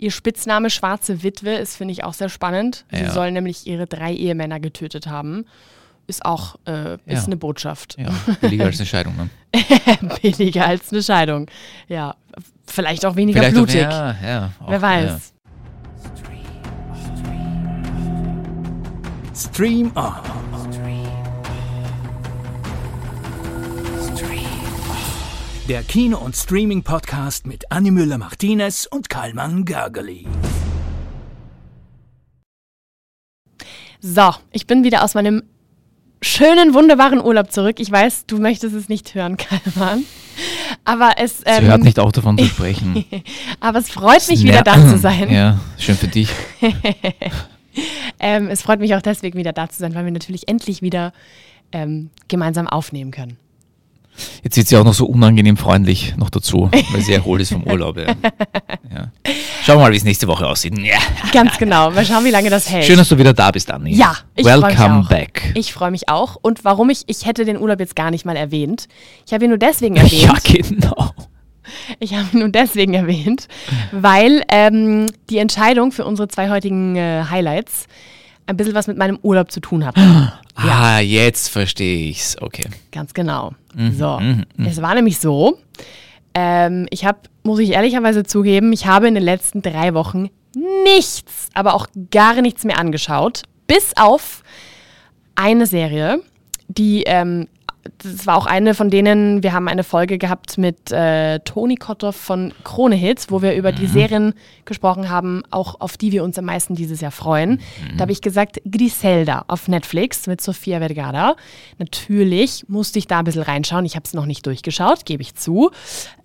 Ihr Spitzname Schwarze Witwe ist, finde ich, auch sehr spannend. Sie Ja. soll nämlich ihre drei Ehemänner getötet haben. Ist auch äh, ist Ja. eine Botschaft. Ja, billiger als eine Scheidung. Ne? Billiger als eine Scheidung. Ja, vielleicht auch weniger Vielleicht auch- blutig. ja, ja, auch, Wer weiß. Stream On. Der Kino- und Streaming-Podcast mit Annie Müller-Martinez und Karlmann Gergely. So, ich bin wieder aus meinem schönen, wunderbaren Urlaub zurück. Ich weiß, du möchtest es nicht hören, Kalman. Aber es, Sie ähm, hört nicht auch davon zu sprechen. aber es freut mich, wieder da zu sein. Ja, schön für dich. Ähm, es freut mich auch deswegen, wieder da zu sein, weil wir natürlich endlich wieder ähm, gemeinsam aufnehmen können. Jetzt sieht sie auch noch so unangenehm freundlich noch dazu, weil sie erholt ist vom Urlaub. Ja. Ja. Schauen wir mal, wie es nächste Woche aussieht. Ja. Ganz genau. Mal schauen, wie lange das hält. Schön, dass du wieder da bist, Anni. Ja, ich Welcome auch. back. Ich freue mich auch. Und warum ich, ich hätte den Urlaub jetzt gar nicht mal erwähnt. Ich habe ihn nur deswegen erwähnt. ja, genau. Ich habe ihn nur deswegen erwähnt, weil ähm, die Entscheidung für unsere zwei heutigen äh, Highlights ein bisschen was mit meinem Urlaub zu tun hat. Ah, jetzt verstehe ich's. Okay. Ganz genau. Mhm, So, es war nämlich so, ähm, ich habe, muss ich ehrlicherweise zugeben, ich habe in den letzten drei Wochen nichts, aber auch gar nichts mehr angeschaut, bis auf eine Serie, die, ähm, das war auch eine von denen, wir haben eine Folge gehabt mit äh, Toni Kotthoff von Krone Hits, wo wir über die Serien gesprochen haben, auch auf die wir uns am meisten dieses Jahr freuen. Da habe ich gesagt, Griselda auf Netflix mit Sofia Vergara. Natürlich musste ich da ein bisschen reinschauen. Ich habe es noch nicht durchgeschaut, gebe ich zu.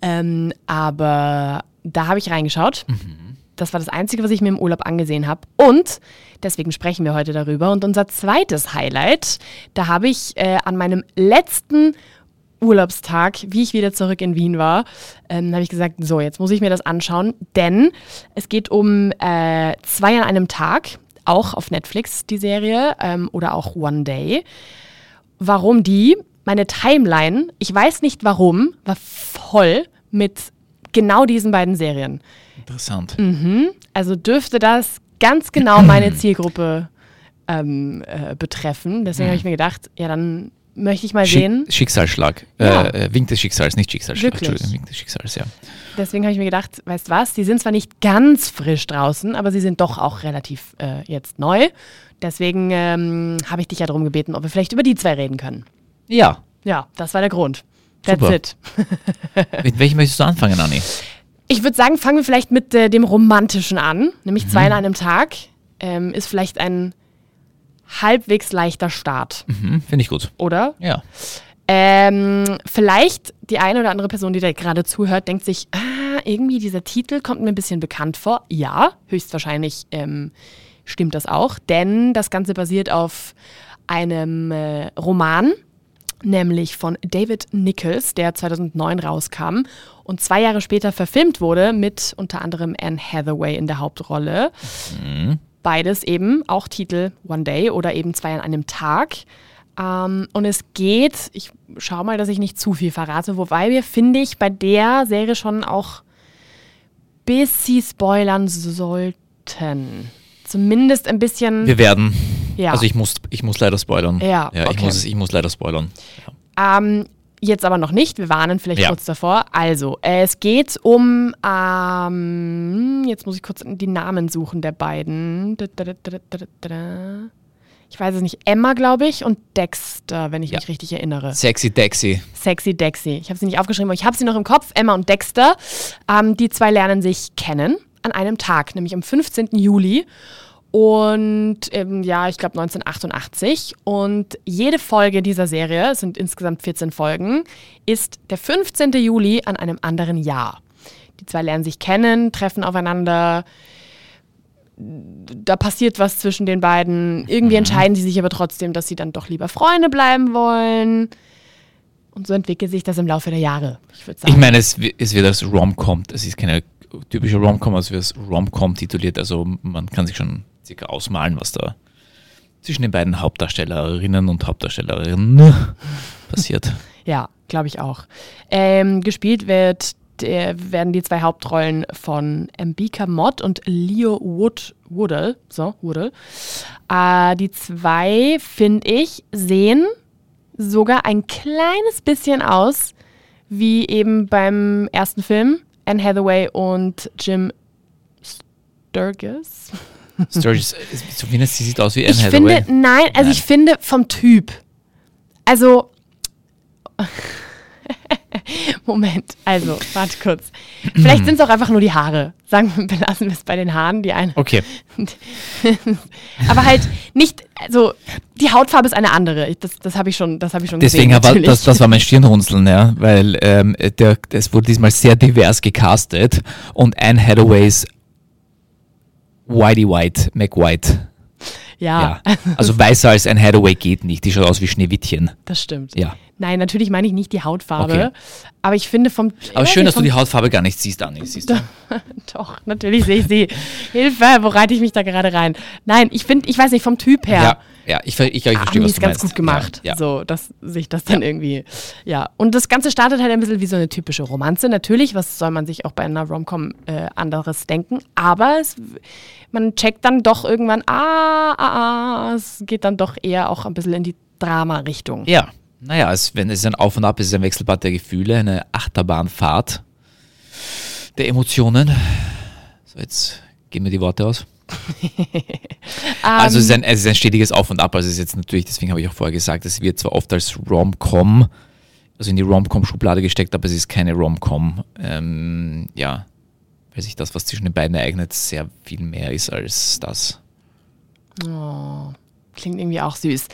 Ähm, aber da habe ich reingeschaut. Das war das Einzige, was ich mir im Urlaub angesehen habe. Und deswegen sprechen wir heute darüber. Und unser zweites Highlight, da habe ich äh, an meinem letzten Urlaubstag, wie ich wieder zurück in Wien war, ähm, habe ich gesagt, so, jetzt muss ich mir das anschauen, denn es geht um äh, zwei an einem Tag, auch auf Netflix die Serie ähm, oder auch One Day. Warum die? Meine Timeline, ich weiß nicht warum, war voll mit genau diesen beiden Serien. Interessant. Also dürfte das ganz genau meine Zielgruppe ähm, äh, betreffen. Deswegen habe ich mir gedacht, ja, dann möchte ich mal sehen. Schick Schicksalsschlag. Ja. Äh, äh, Wink des Schicksals, nicht Schicksalsschlag. Wirklich? Entschuldigung, Wink des Schicksals, ja. Deswegen habe ich mir gedacht, weißt was, die sind zwar nicht ganz frisch draußen, aber sie sind doch auch relativ äh, jetzt neu. Deswegen ähm, habe ich dich ja darum gebeten, ob wir vielleicht über die zwei reden können. Ja. Ja, das war der Grund. That's Super. it. Mit welchem möchtest du anfangen, Anni? Ich würde sagen, fangen wir vielleicht mit äh, dem Romantischen an. Nämlich Mhm. zwei an einem Tag. Ähm, ist vielleicht ein halbwegs leichter Start, Mhm, Finde ich gut. oder? Ja. Ähm, vielleicht die eine oder andere Person, die da gerade zuhört, denkt sich, ah, irgendwie dieser Titel kommt mir ein bisschen bekannt vor. Ja, höchstwahrscheinlich ähm, stimmt das auch, denn das Ganze basiert auf einem äh, Roman, nämlich von David Nichols, der 2009 rauskam und zwei Jahre später verfilmt wurde mit unter anderem Anne Hathaway in der Hauptrolle. Beides eben auch Titel One Day oder eben zwei an einem Tag. Ähm, und es geht, ich schau mal, dass ich nicht zu viel verrate, wobei wir, finde ich, bei der Serie schon auch bis sie spoilern sollten. Zumindest ein bisschen. Wir werden. Ja. Also ich muss, ich muss leider spoilern. Ja, ja ich, okay. muss, es- ich muss leider spoilern. Ja. Ähm, jetzt aber noch nicht. Wir warnen vielleicht Ja. kurz davor. Also, es geht um. Ähm, jetzt muss ich kurz die Namen suchen der beiden. Ich weiß es nicht. Emma, glaube ich, und Dexter, wenn ich Ja. mich richtig erinnere. Sexy Dexy. Sexy Dexy. Ich habe sie nicht aufgeschrieben, aber ich habe sie noch im Kopf. Emma und Dexter. Ähm, die zwei lernen sich kennen an einem Tag, nämlich am 15. Juli. Und ähm, ja, ich glaube 1988. Und jede Folge dieser Serie, es sind insgesamt 14 Folgen, ist der 15. Juli an einem anderen Jahr. Die zwei lernen sich kennen, treffen aufeinander. Da passiert was zwischen den beiden. Irgendwie entscheiden sie sich aber trotzdem, dass sie dann doch lieber Freunde bleiben wollen. Und so entwickelt sich das im Laufe der Jahre. Ich würde sagen. Ich meine, es, es wird als Rom-Com, es ist keine typische Rom-Com, also wird als Rom-Com tituliert, also man kann sich schon circa ausmalen, was da zwischen den beiden Hauptdarstellerinnen und Hauptdarstellerinnen passiert. Ja, glaube ich auch. Ähm, gespielt wird der werden die zwei Hauptrollen von Mbika Mott und Leo Wood, Woodall, so, Woodall. Äh, die zwei, finde ich, sehen sogar ein kleines bisschen aus wie eben beim ersten Film. Anne Hathaway und Jim Sturgis. Sturgis, zumindest sie sieht aus wie Anne Ich Hathaway. finde, nein, also Nein. ich finde vom Typ. Also. Moment, also, warte kurz. Vielleicht sind es auch einfach nur die Haare. Sagen wir, belassen wir es bei den Haaren, die eine. Okay, Aber halt nicht, also die Hautfarbe ist eine andere. Das, das habe ich schon, das habe ich schon deswegen gesehen. war natürlich. das, das war mein Stirnrunzeln, ja, weil ähm, der, es wurde diesmal sehr divers gecastet und Anne Hathaways Whitey White, McWhite. ja, Ja. Also weißer als Anne Hathaway geht nicht. Die schaut aus wie Schneewittchen. das stimmt. Ja. Nein, natürlich meine ich nicht die Hautfarbe. Okay. Aber ich finde vom. Aber schön, dass du die Hautfarbe gar nicht siehst, Anni. Siehst du? Doch, natürlich sehe ich sie. Hilfe, wo reite ich mich da gerade rein? Nein, ich finde, ich weiß nicht, vom Typ her. Ja, ja, ich, ich, glaube, ich verstehe, haben die was es du ganz meinst. gut gemacht, Ja, ja. so dass sich das dann irgendwie, ja. Und das Ganze startet halt ein bisschen wie so eine typische Romanze. Natürlich, was soll man sich auch bei einer Romcom äh, anderes denken, aber es, man checkt dann doch irgendwann, ah, ah, ah, es geht dann doch eher auch ein bisschen in die Drama-Richtung. Ja, naja, es, wenn es ist ein Auf und Ab ist, es ist ein Wechselbad der Gefühle, eine Achterbahnfahrt der Emotionen. So, jetzt gehen wir die Worte aus. also es ist, ein, es ist ein stetiges Auf und Ab. Also es ist jetzt natürlich, deswegen habe ich auch vorher gesagt, es wird zwar oft als Rom-Com, also in die Rom-Com-Schublade gesteckt, aber es ist keine Rom-Com. Ähm, ja, weil sich das, was zwischen den beiden ereignet, sehr viel mehr ist als das. Klingt irgendwie auch süß.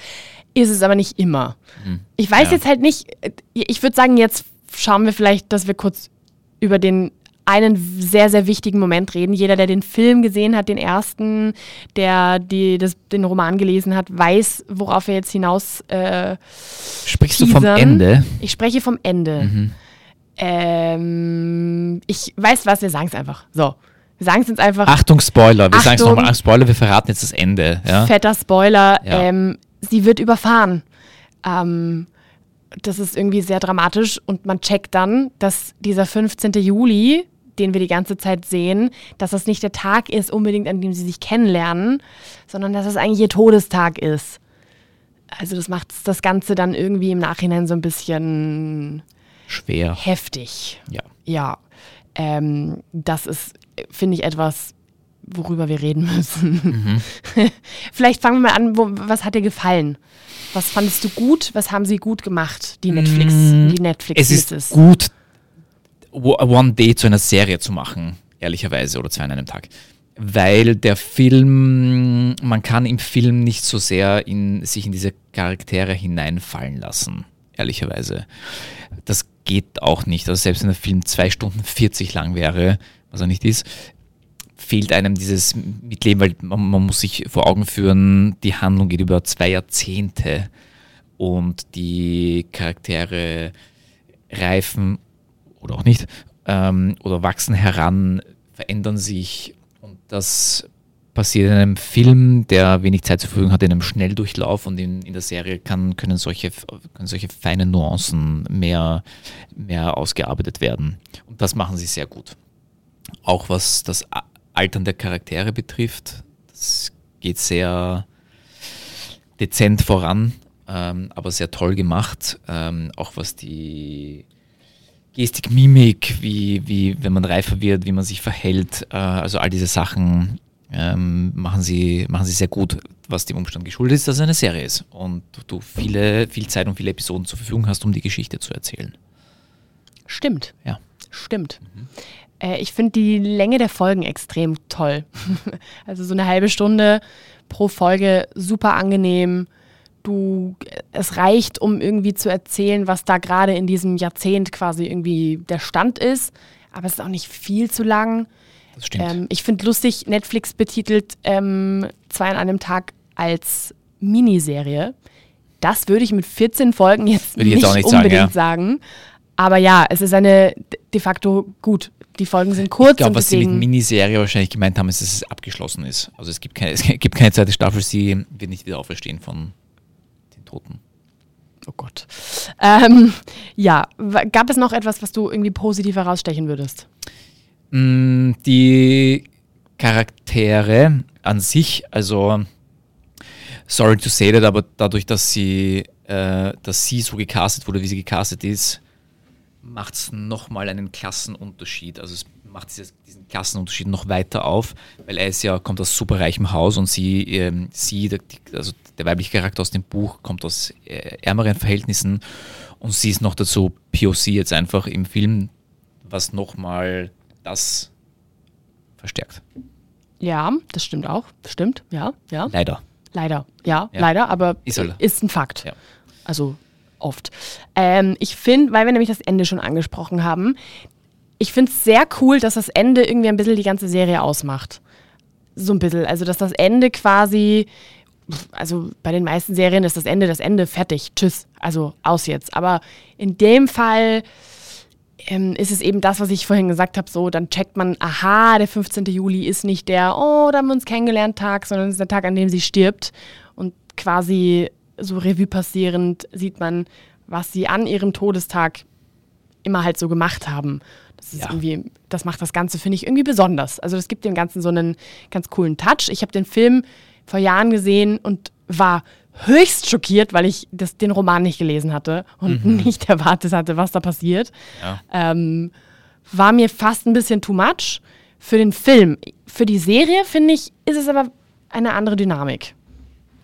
Ist es aber nicht immer. Ich weiß Hm. Ja. jetzt halt nicht, äh, ich würde sagen, jetzt schauen wir vielleicht, dass wir kurz über den einen sehr, sehr wichtigen Moment reden. Jeder, der den Film gesehen hat, den ersten, der die, das, den Roman gelesen hat, weiß, worauf wir jetzt hinaus. Äh, Sprichst du vom teasern. Ende? ich spreche vom Ende. Mhm. Ähm, ich weiß was, wir sagen es einfach. So. Wir sagen es jetzt einfach. Achtung, Spoiler. Wir sagen es nochmal. Spoiler, wir verraten jetzt das Ende. Ja? fetter Spoiler, Ja. ähm, sie wird überfahren. Ähm, das ist irgendwie sehr dramatisch und man checkt dann, dass dieser 15. Juli, den wir die ganze Zeit sehen, dass das nicht der Tag ist unbedingt, an dem sie sich kennenlernen, sondern dass es eigentlich ihr Todestag ist. Also das macht das Ganze dann irgendwie im Nachhinein so ein bisschen Schwer. heftig. Ja. Ja, ähm, das ist, finde ich, etwas, worüber wir reden müssen. Vielleicht fangen wir mal an, wo, was hat dir gefallen? Was fandest du gut? Was haben sie gut gemacht, die Netflix, die Netflix Es ist gut, One Day zu einer Serie zu machen, ehrlicherweise, oder zwei an einem Tag. Weil der Film, man kann im Film nicht so sehr in, sich in diese Charaktere hineinfallen lassen, ehrlicherweise. Das geht auch nicht. Also selbst wenn der Film zwei Stunden 40 lang wäre, was er nicht ist, fehlt einem dieses Mitleben, weil man, man muss sich vor Augen führen, die Handlung geht über zwei Jahrzehnte und die Charaktere reifen oder auch nicht ähm, oder wachsen heran, verändern sich und das passiert in einem Film, der wenig Zeit zur Verfügung hat, in einem Schnelldurchlauf und in, in der Serie kann, können, solche, können solche feinen Nuancen mehr, mehr ausgearbeitet werden. Und das machen sie sehr gut. Auch was das Altern der Charaktere betrifft, das geht sehr dezent voran, ähm, aber sehr toll gemacht. Ähm, auch was die Gestik, Mimik, wie, wie wenn man reifer wird, wie man sich verhält, äh, also all diese Sachen ähm, machen, sie, machen sie sehr gut, was dem Umstand geschuldet ist, dass es eine Serie ist und du viele, viel Zeit und viele Episoden zur Verfügung hast, um die Geschichte zu erzählen. Stimmt, Ja. stimmt. Äh, ich finde die Länge der Folgen extrem toll. also so eine halbe Stunde pro Folge, super angenehm. Du, es reicht, um irgendwie zu erzählen, was da gerade in diesem Jahrzehnt quasi irgendwie der Stand ist. Aber es ist auch nicht viel zu lang. Das stimmt. Ähm, ich finde lustig, Netflix betitelt ähm, zwei an einem Tag als Miniserie. Das würde ich mit 14 Folgen jetzt nicht, jetzt auch nicht sagen, unbedingt ja. sagen. Aber ja, es ist eine de- facto gut. Die Folgen sind kurz ich glaube, was sie mit Miniserie wahrscheinlich gemeint haben, ist, dass es abgeschlossen ist. Also es gibt keine, es gibt keine zweite Staffel, sie wird nicht wieder auferstehen von Toten. Oh Gott. Ähm, ja, gab es noch etwas, was du irgendwie positiv herausstechen würdest? Mm, Die Charaktere an sich, also sorry to say that, aber dadurch, dass sie, äh, dass sie so gecastet wurde, wie sie gecastet ist, macht es nochmal einen Klassenunterschied. Also es macht dieses, diesen Klassenunterschied noch weiter auf, weil er ist ja, kommt aus superreichem Haus und sie, ähm, sie also der weibliche Charakter aus dem Buch kommt aus äh, ärmeren Verhältnissen und sie ist noch dazu POC jetzt einfach im Film, was nochmal das verstärkt. Ja, das stimmt auch. Das stimmt, ja, ja. Leider. Leider, ja, Ja. leider, aber Ist ist ein Fakt. Ja. Also oft. Ähm, ich finde, weil wir nämlich das Ende schon angesprochen haben, ich finde es sehr cool, dass das Ende irgendwie ein bisschen die ganze Serie ausmacht. So ein bisschen. Also, dass das Ende quasi, also bei den meisten Serien ist das Ende das Ende, fertig, tschüss, also aus jetzt. Aber in dem Fall ähm, ist es eben das, was ich vorhin gesagt habe, so, dann checkt man, aha, der 15. Juli ist nicht der, oh, da haben wir uns kennengelernt Tag, sondern es ist der Tag, an dem sie stirbt. Und quasi so Revue passierend sieht man, was sie an ihrem Todestag immer halt so gemacht haben. Das ist Ja. irgendwie, das macht das Ganze, finde ich, irgendwie besonders. Also das gibt dem Ganzen so einen ganz coolen Touch. Ich habe den Film vor Jahren gesehen und war höchst schockiert, weil ich das, den Roman nicht gelesen hatte und nicht erwartet hatte, was da passiert. Ja. Ähm, war mir fast ein bisschen too much. Für den Film, für die Serie, finde ich, ist es aber eine andere Dynamik.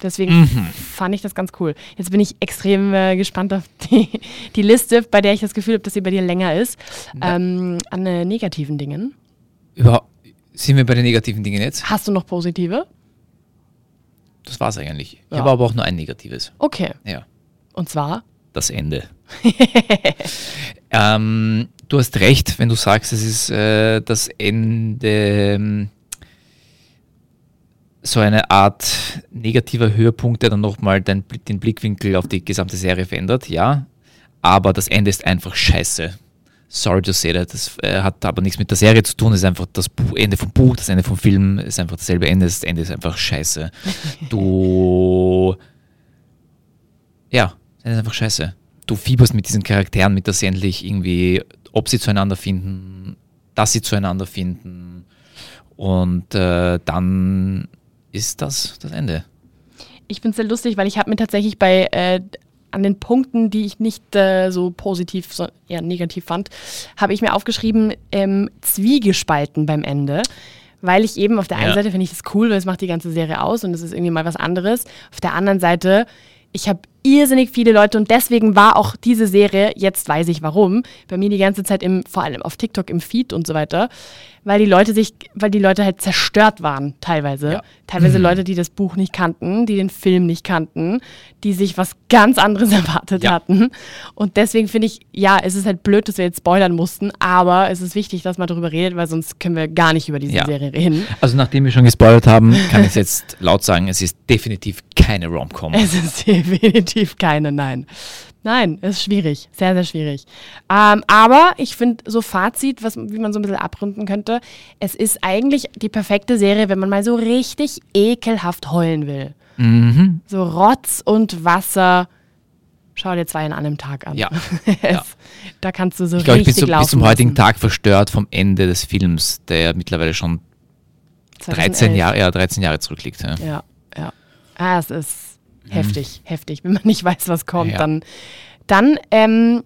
Deswegen fand ich das ganz cool. Jetzt bin ich extrem äh, gespannt auf die, die Liste, bei der ich das Gefühl habe, dass sie bei dir länger ist, ähm, an äh, negativen Dingen. Über, sind wir bei den negativen Dingen jetzt? Hast du noch positive? Das war's eigentlich. Ich Ja. habe aber auch nur ein negatives. Okay. Ja. Und zwar? das Ende. ähm, du hast recht, wenn du sagst, es ist äh, das Ende ähm, so eine Art negativer Höhepunkt, der dann nochmal den, den Blickwinkel auf die gesamte Serie verändert, ja. Aber das Ende ist einfach scheiße. Sorry to say that. Das äh, hat aber nichts mit der Serie zu tun. Es ist einfach das Bu Ende vom Buch, das Ende vom Film ist einfach dasselbe Ende. Das Ende ist einfach scheiße. Du ja, das ist einfach scheiße. Du fieberst mit diesen Charakteren, mit dass sie endlich irgendwie, ob sie zueinander finden, dass sie zueinander finden. Und äh, dann ist das das Ende. Ich finde es sehr lustig, weil ich habe mir tatsächlich bei äh, an den Punkten, die ich nicht äh, so positiv, so eher negativ fand, habe ich mir aufgeschrieben, ähm, zwiegespalten beim Ende. Weil ich eben auf der einen Ja. Seite finde ich das cool, weil es macht die ganze Serie aus und es ist irgendwie mal was anderes. Auf der anderen Seite, ich habe irrsinnig viele Leute und deswegen war auch diese Serie, jetzt weiß ich warum, bei mir die ganze Zeit im, vor allem auf TikTok im Feed und so weiter, weil die Leute sich, weil die Leute halt zerstört waren teilweise. Ja. Teilweise Leute, die das Buch nicht kannten, die den Film nicht kannten, die sich was ganz anderes erwartet Ja. hatten. Und deswegen finde ich, ja, es ist halt blöd, dass wir jetzt spoilern mussten, aber es ist wichtig, dass man darüber redet, weil sonst können wir gar nicht über diese Ja. Serie reden. Also nachdem wir schon gespoilert haben, kann ich jetzt laut sagen, es ist definitiv keine Rom-Com. Es ist definitiv keine, nein. Nein, es ist schwierig, sehr, sehr schwierig. Ähm, aber ich finde, so Fazit, was, wie man so ein bisschen abrunden könnte, es ist eigentlich die perfekte Serie, wenn man mal so richtig ekelhaft heulen will. Mhm. So Rotz und Wasser. Schau dir zwei in einem Tag an. Ja. Ja. Da kannst du so Ich glaube, ich bin richtig so, bis zum heutigen. Tag verstört vom Ende des Films, der mittlerweile schon 13 2011. Jahre, ja, 13 Jahre zurückliegt. Ja. Ja, ja. Ah, es ist heftig, heftig. Wenn man nicht weiß, was kommt, Mhm. Ja. dann, dann ähm,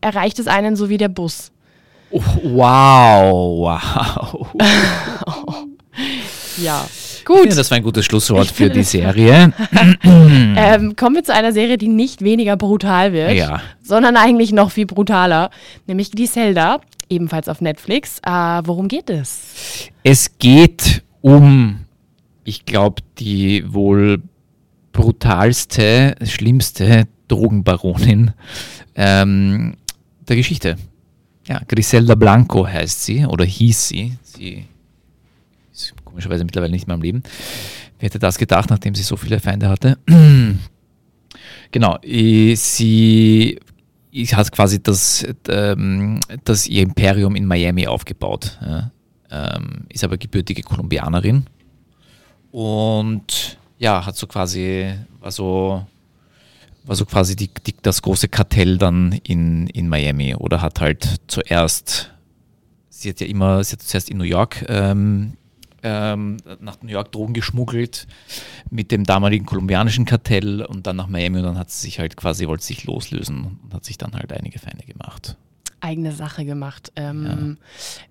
erreicht es einen so wie der Bus. Oh, wow, wow. Ja. Ich Gut, finde, das war ein gutes Schlusswort für die Serie. ähm, kommen wir zu einer Serie, die nicht weniger brutal wird, Ja. sondern eigentlich noch viel brutaler, nämlich die Zelda, ebenfalls auf Netflix. Äh, worum geht es? Es geht um, ich glaube, die wohl brutalste, schlimmste Drogenbaronin ähm, der Geschichte. Ja, Griselda Blanco heißt sie oder hieß sie. Sie ist komischerweise mittlerweile nicht mehr am Leben. Wer hätte das gedacht, nachdem sie so viele Feinde hatte? genau, sie hat quasi das, ähm, das ihr Imperium in Miami aufgebaut. Ähm, ist aber gebürtige Kolumbianerin und ja, hat so quasi, war so war so quasi die, die, das große Kartell dann in, in Miami oder hat halt zuerst, sie hat ja immer, sie hat zuerst in New York ähm, ähm, nach New York Drogen geschmuggelt mit dem damaligen kolumbianischen Kartell und dann nach Miami und dann hat sie sich halt quasi, wollte sich loslösen und hat sich dann halt einige Feinde gemacht. Eigene Sache gemacht. Ähm, ja.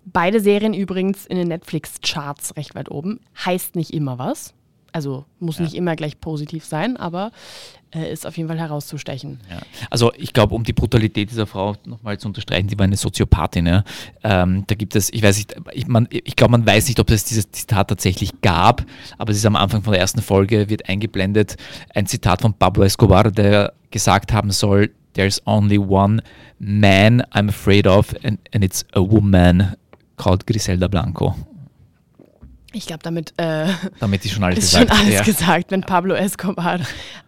Beide Serien übrigens in den Netflix-Charts recht weit oben. Heißt nicht immer was. Also muss ja. nicht immer gleich positiv sein, aber äh, ist auf jeden Fall herauszustechen. Ja. Also ich glaube, um die Brutalität dieser Frau nochmal zu unterstreichen, die war eine Soziopathin. Ja. Ähm, da gibt es, ich weiß nicht, ich, ich glaube, man weiß nicht, ob es dieses Zitat tatsächlich gab, aber es ist am Anfang von der ersten Folge, wird eingeblendet, ein Zitat von Pablo Escobar, der gesagt haben soll, there's only one man I'm afraid of and, and it's a woman called Griselda Blanco. Ich glaube, damit, äh, damit ist schon alles ist gesagt. Schon alles ja. gesagt. Wenn Pablo Escobar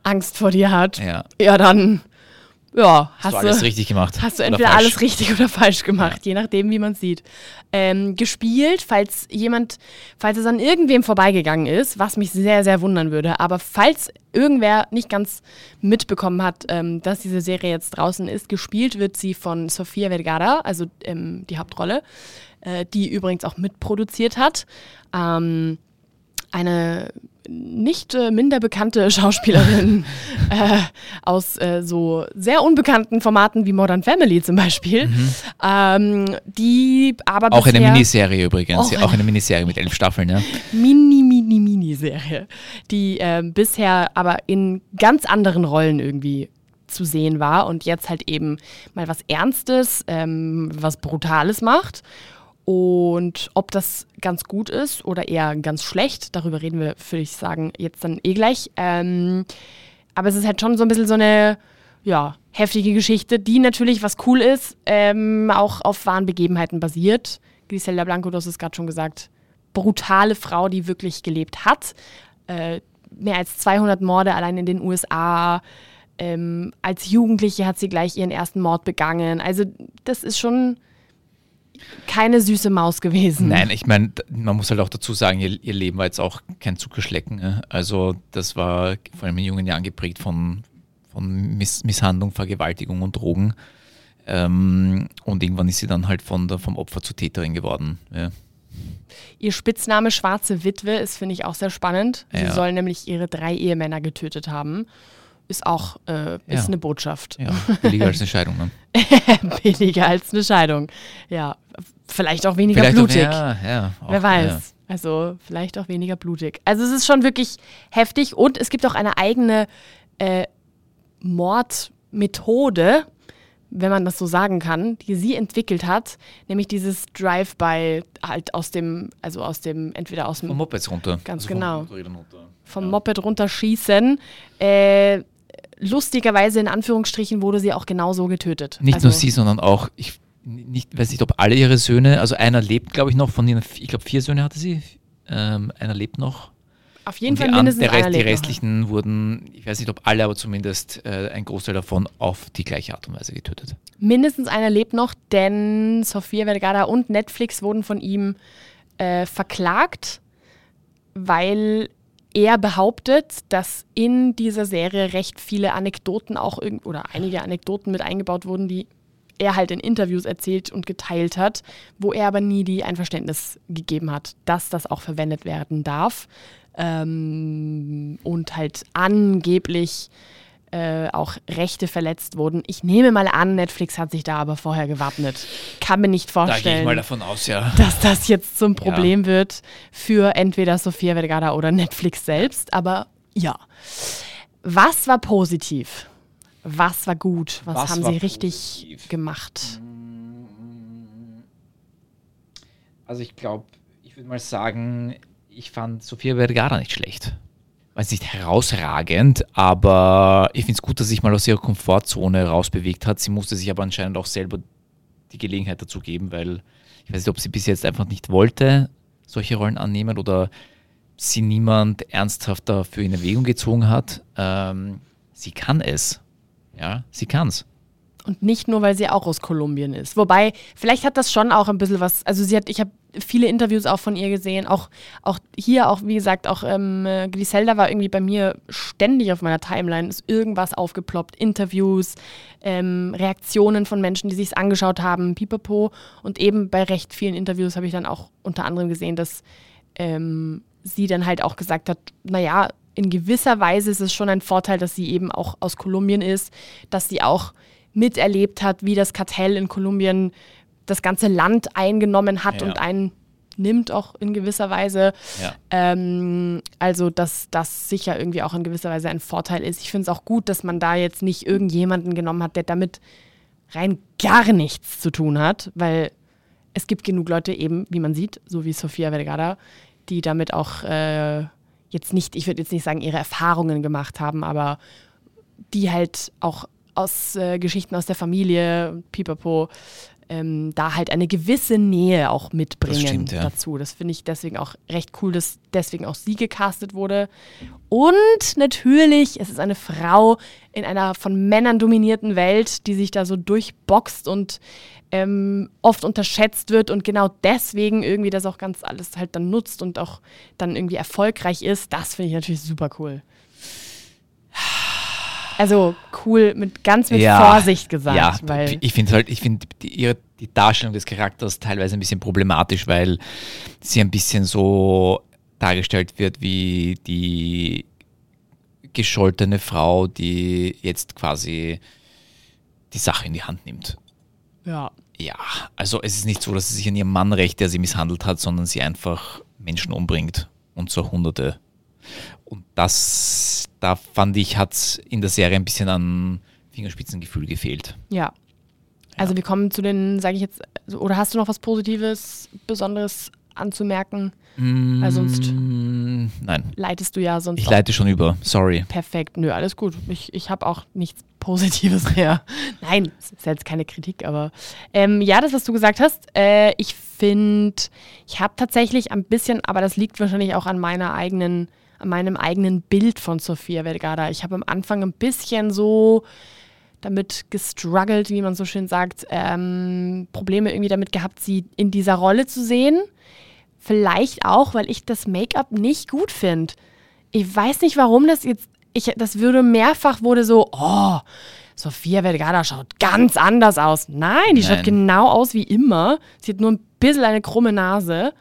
Angst vor dir hat, ja, ja dann ja, hast, hast, du alles richtig gemacht. Hast du entweder alles richtig oder falsch gemacht, ja. je nachdem, wie man sieht. Ähm, gespielt, falls jemand, falls es an irgendwem vorbeigegangen ist, was mich sehr, sehr wundern würde, aber falls irgendwer nicht ganz mitbekommen hat, ähm, dass diese Serie jetzt draußen ist, gespielt wird sie von Sofia Vergara, also ähm, die Hauptrolle äh, die übrigens auch mitproduziert hat. Ähm, eine nicht äh, minder bekannte Schauspielerin äh, aus äh, so sehr unbekannten Formaten wie Modern Family zum Beispiel, mhm. ähm, die aber auch eine Miniserie übrigens, auch, eine, auch eine Miniserie mit elf Staffeln, ja. Mini, mini, Miniserie, die äh, bisher aber in ganz anderen Rollen irgendwie zu sehen war und jetzt halt eben mal was Ernstes, ähm, was Brutales macht und ob das ganz gut ist oder eher ganz schlecht, darüber reden wir, würde ich sagen, jetzt dann eh gleich. Ähm, aber es ist halt schon so ein bisschen so eine, ja, heftige Geschichte, die natürlich, was cool ist, ähm, auch auf wahren Begebenheiten basiert. Griselda Blanco, du hast es gerade schon gesagt, brutale Frau, die wirklich gelebt hat. Äh, mehr als 200 Morde allein in den USA. Ähm, als Jugendliche hat sie gleich ihren ersten Mord begangen. Also das ist schon keine süße Maus gewesen. Nein, ich meine, man muss halt auch dazu sagen, ihr, ihr Leben war jetzt auch kein Zuckerschlecken. Ne? Also das war vor allem in jungen Jahren geprägt von, von Miss Misshandlung, Vergewaltigung und Drogen. Ähm, und irgendwann ist sie dann halt von der, vom Opfer zur Täterin geworden. Ja. Ihr Spitzname Schwarze Witwe ist, finde ich, auch sehr spannend. Sie ja. soll nämlich ihre drei Ehemänner getötet haben ist auch äh, ist ja. eine Botschaft. Ja, billiger als eine Scheidung. Ne? billiger als eine Scheidung. Ja, vielleicht auch weniger vielleicht blutig. Auch, ja, ja, auch, Wer weiß. Ja. Also vielleicht auch weniger blutig. Also es ist schon wirklich heftig und es gibt auch eine eigene äh, Mordmethode, wenn man das so sagen kann, die sie entwickelt hat, nämlich dieses Drive-by halt aus dem, also aus dem, entweder aus dem vom Moped runter. Ganz also genau. Vom, vom ja. Moped runterschießen. Äh, lustigerweise in Anführungsstrichen wurde sie auch genauso getötet. Nicht also, nur sie, sondern auch, ich nicht, weiß nicht, ob alle ihre Söhne, also einer lebt, glaube ich, noch, von ihren, ich glaube, vier Söhne hatte sie. Ähm, einer lebt noch. Auf jeden Fall mindestens der Rest, einer Die restlichen noch. wurden, ich weiß nicht, ob alle, aber zumindest äh, ein Großteil davon auf die gleiche Art und Weise getötet. Mindestens einer lebt noch, denn Sofia Vergara und Netflix wurden von ihm äh, verklagt, weil er behauptet, dass in dieser Serie recht viele Anekdoten auch oder einige Anekdoten mit eingebaut wurden, die er halt in Interviews erzählt und geteilt hat, wo er aber nie die Einverständnis gegeben hat, dass das auch verwendet werden darf. Ähm, und halt angeblich äh, auch Rechte verletzt wurden. Ich nehme mal an, Netflix hat sich da aber vorher gewappnet. Kann mir nicht vorstellen, da gehe ich mal davon aus, ja. dass das jetzt zum Problem ja. wird für entweder Sofia Vergara oder Netflix selbst. Aber ja. Was war positiv? Was war gut? Was, Was haben sie richtig positiv? gemacht? Also ich glaube, ich würde mal sagen, ich fand Sofia Vergara nicht schlecht weiß nicht herausragend, aber ich finde es gut, dass sich mal aus ihrer Komfortzone rausbewegt hat. Sie musste sich aber anscheinend auch selber die Gelegenheit dazu geben, weil ich weiß nicht, ob sie bis jetzt einfach nicht wollte, solche Rollen annehmen oder sie niemand ernsthaft dafür in Erwägung gezogen hat. Ähm, sie kann es. Ja, sie kann es. Und nicht nur, weil sie auch aus Kolumbien ist. Wobei, vielleicht hat das schon auch ein bisschen was, also sie hat, ich habe viele Interviews auch von ihr gesehen. Auch, auch hier, auch wie gesagt, auch ähm, Griselda war irgendwie bei mir ständig auf meiner Timeline, ist irgendwas aufgeploppt. Interviews, ähm, Reaktionen von Menschen, die sich angeschaut haben, pipapo. Und eben bei recht vielen Interviews habe ich dann auch unter anderem gesehen, dass ähm, sie dann halt auch gesagt hat, naja, in gewisser Weise ist es schon ein Vorteil, dass sie eben auch aus Kolumbien ist, dass sie auch miterlebt hat, wie das Kartell in Kolumbien das ganze Land eingenommen hat Ja. und einnimmt auch in gewisser Weise. Ja. Ähm, also, dass das sicher irgendwie auch in gewisser Weise ein Vorteil ist. Ich finde es auch gut, dass man da jetzt nicht irgendjemanden genommen hat, der damit rein gar nichts zu tun hat, weil es gibt genug Leute eben, wie man sieht, so wie Sofia Vergara, die damit auch äh, jetzt nicht, ich würde jetzt nicht sagen, ihre Erfahrungen gemacht haben, aber die halt auch aus äh, Geschichten aus der Familie, pipapo, ähm, da halt eine gewisse Nähe auch mitbringen Das stimmt, ja. dazu. Das finde ich deswegen auch recht cool, dass deswegen auch sie gecastet wurde. Und natürlich, es ist eine Frau in einer von Männern dominierten Welt, die sich da so durchboxt und ähm, oft unterschätzt wird und genau deswegen irgendwie das auch ganz alles halt dann nutzt und auch dann irgendwie erfolgreich ist. Das finde ich natürlich super cool. Also cool, mit ganz mit Vorsicht gesagt, Ja, weil ich finde halt, ich finde die, ihre- die Darstellung des Charakters teilweise ein bisschen problematisch, weil sie ein bisschen so dargestellt wird wie die gescholtene Frau, die jetzt quasi die Sache in die Hand nimmt. ja, Ja, also es ist nicht so, dass sie sich an ihrem Mann rächt, der sie misshandelt hat, sondern sie einfach Menschen umbringt und so Hunderte. Und das, da fand ich, hat in der Serie ein bisschen an Fingerspitzengefühl gefehlt. ja. Also wir kommen zu den, sage ich jetzt, oder hast du noch was Positives, Besonderes anzumerken? Weil sonst Mm, Nein, leitest du ja sonst ich leite schon über. Sorry. perfekt. Nö, alles gut. Ich, ich habe auch nichts Positives mehr. Nein, es ist jetzt keine Kritik, aber ähm, ja, das, was du gesagt hast, äh, ich finde, ich habe tatsächlich ein bisschen, aber das liegt wahrscheinlich auch an meiner eigenen, meinem eigenen Bild von Sofia Vergara. Ich habe am Anfang ein bisschen so damit gestruggelt, wie man so schön sagt, ähm, Probleme irgendwie damit gehabt, sie in dieser Rolle zu sehen. Vielleicht auch, weil ich das Make-up nicht gut finde. Ich weiß nicht, warum das jetzt. Ich, das würde mehrfach wurde so, oh, Sophia Vergara schaut ganz anders aus. Nein, die Nein. schaut genau aus wie immer. Sie hat nur ein bisschen eine krumme Nase.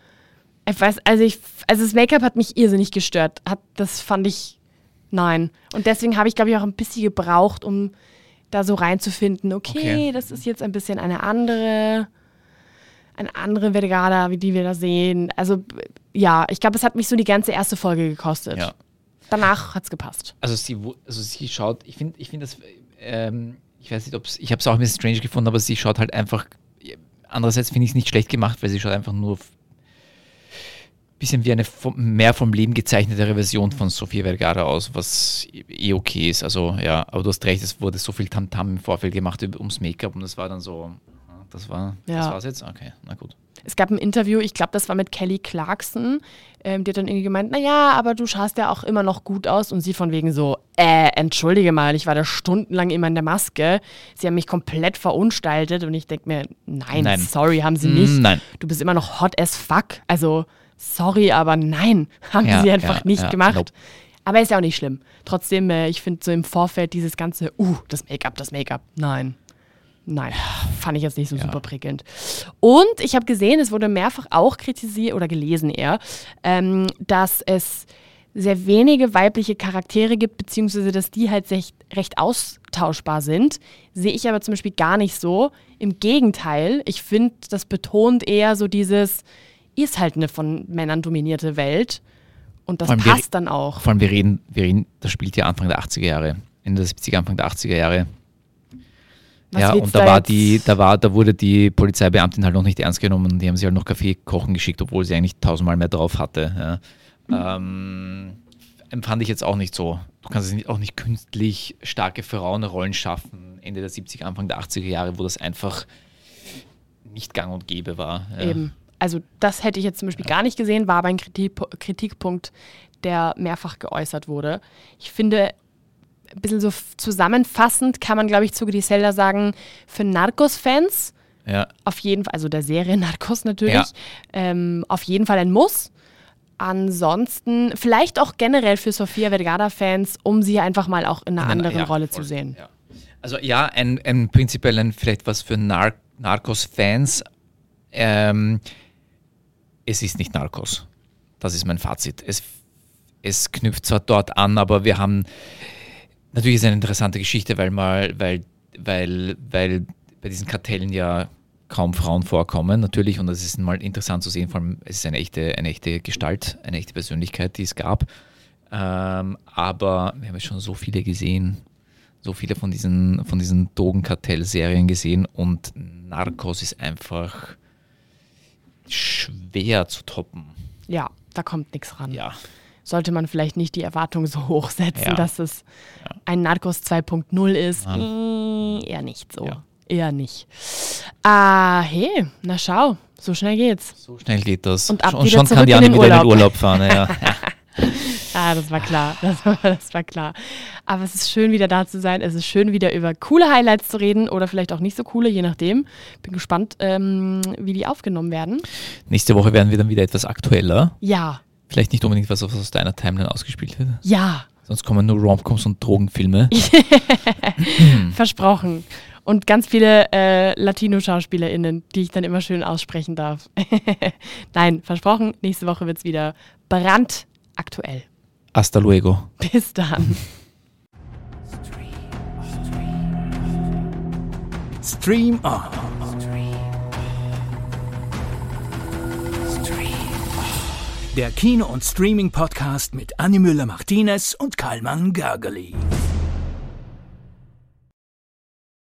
Ich weiß, also ich, also das Make-up hat mich irrsinnig gestört. Hat, das fand ich, nein. Und deswegen habe ich, glaube ich, auch ein bisschen gebraucht, um da so reinzufinden, okay, Okay. das ist jetzt ein bisschen eine andere, eine andere Vergara, wie die wir da sehen. Also ja, ich glaube, es hat mich so die ganze erste Folge gekostet. Ja. Danach hat es gepasst. Also sie, also sie schaut, ich finde, ich finde das, ähm, ich weiß nicht, ob ich habe es auch ein bisschen strange gefunden, aber sie schaut halt einfach, andererseits finde ich es nicht schlecht gemacht, weil sie schaut einfach nur bisschen wie eine mehr vom Leben gezeichnetere Version von Sofia Vergara aus, was eh okay ist. Also ja, aber du hast recht, es wurde so viel Tamtam im Vorfeld gemacht ums Make-up und das war dann so, das war, das Ja. war's jetzt? Okay, na gut. Es gab ein Interview, ich glaube, das war mit Kelly Clarkson. Ähm, die hat dann irgendwie gemeint, naja, aber du schaust ja auch immer noch gut aus. Und sie von wegen so, äh, entschuldige mal, ich war da stundenlang immer in der Maske. Sie haben mich komplett verunstaltet. Und ich denke mir, nein, Nein. sorry, haben sie nicht. nein. Du bist immer noch hot as fuck. Also, sorry, aber nein, haben Ja, sie einfach ja, nicht ja, gemacht. nope. Aber ist ja auch nicht schlimm. Trotzdem, äh, ich finde so im Vorfeld dieses ganze, uh, das Make-up, das Make-up. Nein. Nein, fand ich jetzt nicht so super prickelnd. Und ich habe gesehen, es wurde mehrfach auch kritisiert oder gelesen eher, ähm, dass es sehr wenige weibliche Charaktere gibt, beziehungsweise dass die halt recht, recht austauschbar sind. Sehe ich aber zum Beispiel gar nicht so. Im Gegenteil, ich finde, das betont eher so dieses, ist halt eine von Männern dominierte Welt. Und das allem wir- passt dann auch. Vor allem, wir reden, wir reden, das spielt ja Anfang der 80er Jahre, Ende der 70er, Anfang der 80er Jahre. Was ja, und da da war die, da war, da wurde die Polizeibeamtin halt noch nicht ernst genommen. Die haben sie halt noch Kaffee kochen geschickt, obwohl sie eigentlich tausendmal mehr drauf hatte. Ja. Ähm, empfand ich jetzt auch nicht so. Du kannst auch nicht künstlich starke Frauenrollen schaffen, Ende der 70er, Anfang der 80er Jahre, wo das einfach nicht gang und gäbe war. Ja. Eben. Also das hätte ich jetzt zum Beispiel gar nicht gesehen, war aber ein Kritik Kritikpunkt, der mehrfach geäußert wurde. Ich finde, ein bisschen so zusammenfassend kann man, glaube ich, zu Griselda sagen, für Narcos-Fans Ja. Auf jeden Fall, also der Serie Narcos natürlich. Ja. Ähm, auf jeden Fall ein Muss. Ansonsten vielleicht auch generell für Sofia Vergara-Fans, um sie einfach mal auch in einer In einer- anderen ja, Rolle voll. zu sehen. Also ja, ein, ein prinzipiell ein, vielleicht was für Nar Narcos-Fans. Ähm, es ist nicht Narcos. Das ist mein Fazit. Es, es knüpft zwar dort an, aber wir haben natürlich ist es eine interessante Geschichte, weil mal, weil, weil, weil bei diesen Kartellen ja kaum Frauen vorkommen, natürlich, und das ist mal interessant zu sehen, vor allem es ist eine echte, eine echte Gestalt, eine echte Persönlichkeit, die es gab. Ähm, aber wir haben ja schon so viele gesehen, so viele von diesen, von diesen Drogenkartell-Serien gesehen und Narcos ist einfach schwer zu toppen. Ja, da kommt nichts ran. Ja. Sollte man vielleicht nicht die Erwartung so hoch setzen, Ja. dass es ein Narcos 2.0 ist. Mm, Eher nicht so. Ja. Eher nicht. Ah, hey, na schau, so schnell geht's. So schnell geht das. Und ab wieder schon kann die den wieder in den. Urlaub fahren. Ja. Ah, das war klar. Das war, das war klar. Aber es ist schön, wieder da zu sein. Es ist schön, wieder über coole Highlights zu reden oder vielleicht auch nicht so coole, je nachdem. Bin gespannt, ähm, wie die aufgenommen werden. Nächste Woche werden wir dann wieder etwas aktueller. Ja, Vielleicht nicht unbedingt was, was aus deiner Timeline ausgespielt wird. ja, Sonst kommen nur Romcoms und Drogenfilme. versprochen. Und ganz viele äh, Latino-SchauspielerInnen, die ich dann immer schön aussprechen darf. Nein, versprochen, nächste Woche wird es wieder brandaktuell. Hasta luego. Bis dann. Stream On. Der Kino- und Streaming-Podcast mit Annie Müller-Martinez und Karlmann Gergely.